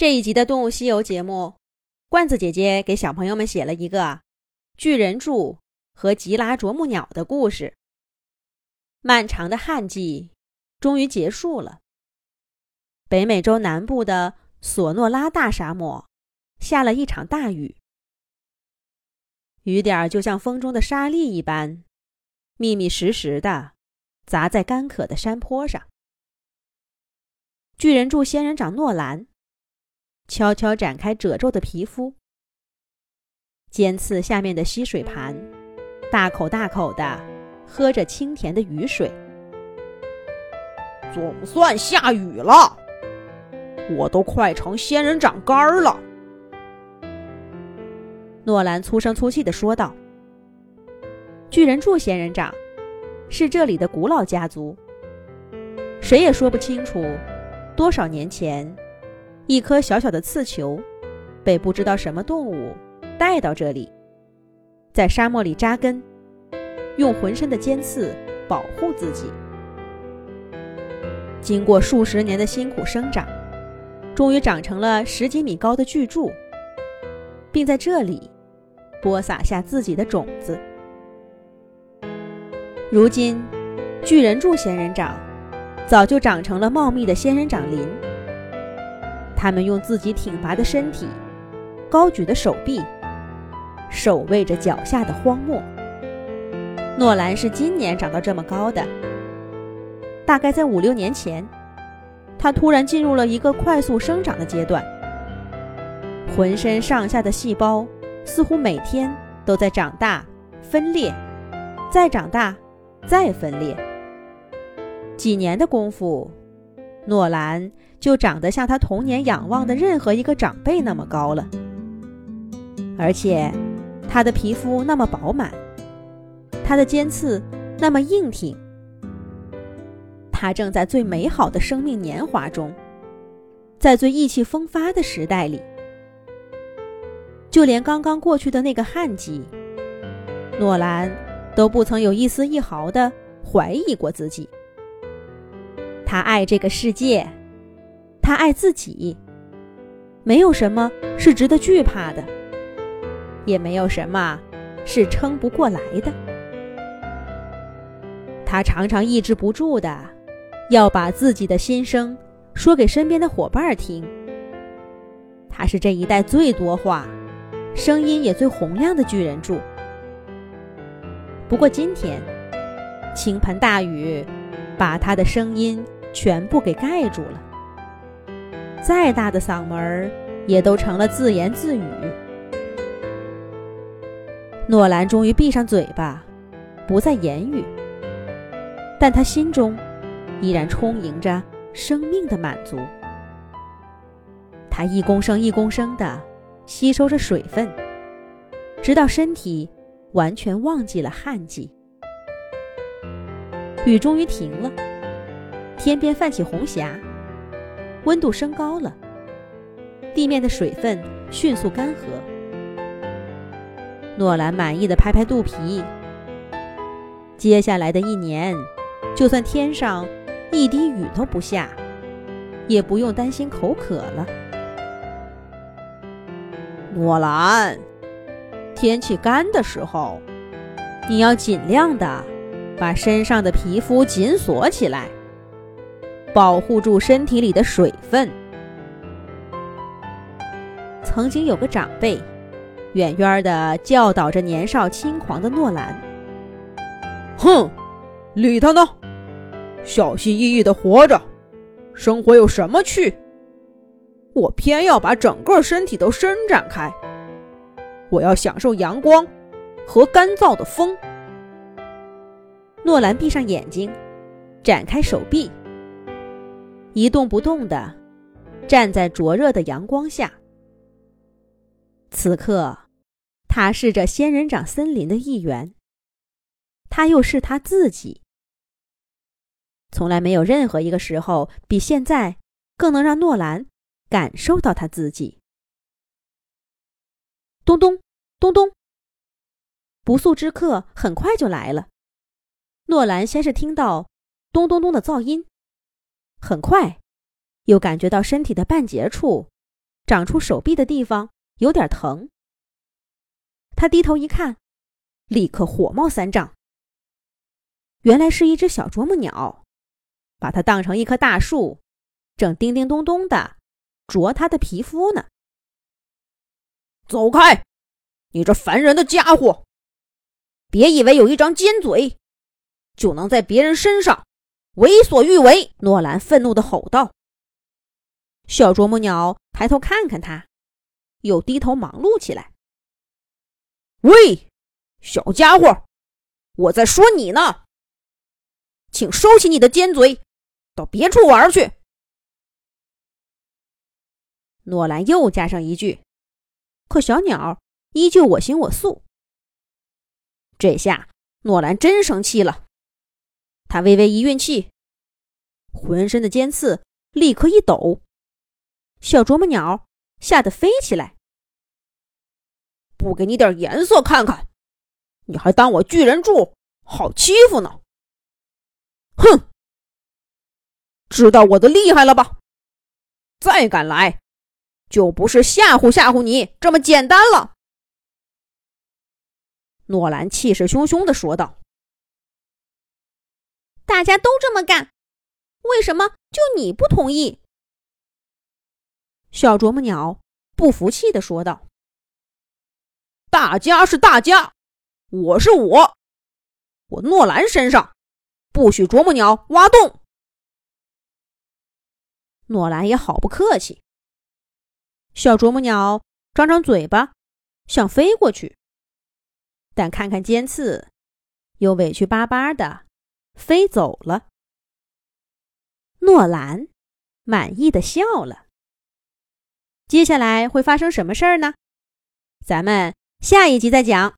这一集的《动物西游》节目，罐子姐姐给小朋友们写了一个巨人柱和吉拉啄木鸟的故事。漫长的旱季终于结束了，北美洲南部的索诺拉大沙漠下了一场大雨，雨点儿就像风中的沙粒一般，密密实实的砸在干渴的山坡上。巨人柱仙人掌诺兰。悄悄展开褶皱的皮肤，尖刺下面的吸水盘，大口大口的喝着清甜的雨水。总算下雨了，我都快成仙人掌干儿了。诺兰粗声粗气的说道：“巨人柱仙人掌是这里的古老家族，谁也说不清楚多少年前。”一颗小小的刺球，被不知道什么动物带到这里，在沙漠里扎根，用浑身的尖刺保护自己。经过数十年的辛苦生长，终于长成了十几米高的巨柱，并在这里播撒下自己的种子。如今，巨人柱仙人掌早就长成了茂密的仙人掌林。他们用自己挺拔的身体、高举的手臂，守卫着脚下的荒漠。诺兰是今年长到这么高的，大概在五六年前，他突然进入了一个快速生长的阶段，浑身上下的细胞似乎每天都在长大、分裂，再长大、再分裂。几年的功夫。诺兰就长得像他童年仰望的任何一个长辈那么高了，而且他的皮肤那么饱满，他的尖刺那么硬挺。他正在最美好的生命年华中，在最意气风发的时代里。就连刚刚过去的那个旱季，诺兰都不曾有一丝一毫的怀疑过自己。他爱这个世界，他爱自己。没有什么是值得惧怕的，也没有什么是撑不过来的。他常常抑制不住的要把自己的心声说给身边的伙伴听。他是这一代最多话、声音也最洪亮的巨人柱。不过今天，倾盆大雨把他的声音。全部给盖住了，再大的嗓门儿也都成了自言自语。诺兰终于闭上嘴巴，不再言语，但他心中依然充盈着生命的满足。他一公升一公升的吸收着水分，直到身体完全忘记了旱季。雨终于停了。天边泛起红霞，温度升高了，地面的水分迅速干涸。诺兰满意的拍拍肚皮。接下来的一年，就算天上一滴雨都不下，也不用担心口渴了。诺兰，天气干的时候，你要尽量的把身上的皮肤紧锁起来。保护住身体里的水分。曾经有个长辈，远远的教导着年少轻狂的诺兰：“哼，理他呢，小心翼翼的活着，生活有什么趣？我偏要把整个身体都伸展开，我要享受阳光和干燥的风。”诺兰闭上眼睛，展开手臂。一动不动地站在灼热的阳光下。此刻，他是这仙人掌森林的一员。他又是他自己。从来没有任何一个时候比现在更能让诺兰感受到他自己。咚咚咚咚，不速之客很快就来了。诺兰先是听到咚咚咚的噪音。很快，又感觉到身体的半截处长出手臂的地方有点疼。他低头一看，立刻火冒三丈。原来是一只小啄木鸟，把它当成一棵大树，正叮叮咚咚的啄它的皮肤呢。走开，你这烦人的家伙！别以为有一张尖嘴，就能在别人身上为所欲为！诺兰愤怒的吼道。小啄木鸟抬头看看他，又低头忙碌起来。喂，小家伙，我在说你呢，请收起你的尖嘴，到别处玩去。诺兰又加上一句，可小鸟依旧我行我素。这下诺兰真生气了，他微微一运气，浑身的尖刺立刻一抖。小啄木鸟吓得飞起来，不给你点颜色看看，你还当我巨人柱好欺负呢？哼，知道我的厉害了吧？再敢来，就不是吓唬吓唬你这么简单了。诺兰气势汹汹的说道：“大家都这么干，为什么就你不同意？”小啄木鸟不服气的说道：“大家是大家，我是我，我诺兰身上不许啄木鸟挖洞。”诺兰也好不客气。小啄木鸟张张嘴巴，想飞过去，但看看尖刺，又委屈巴巴的飞走了。诺兰满意的笑了。接下来会发生什么事儿呢？咱们下一集再讲。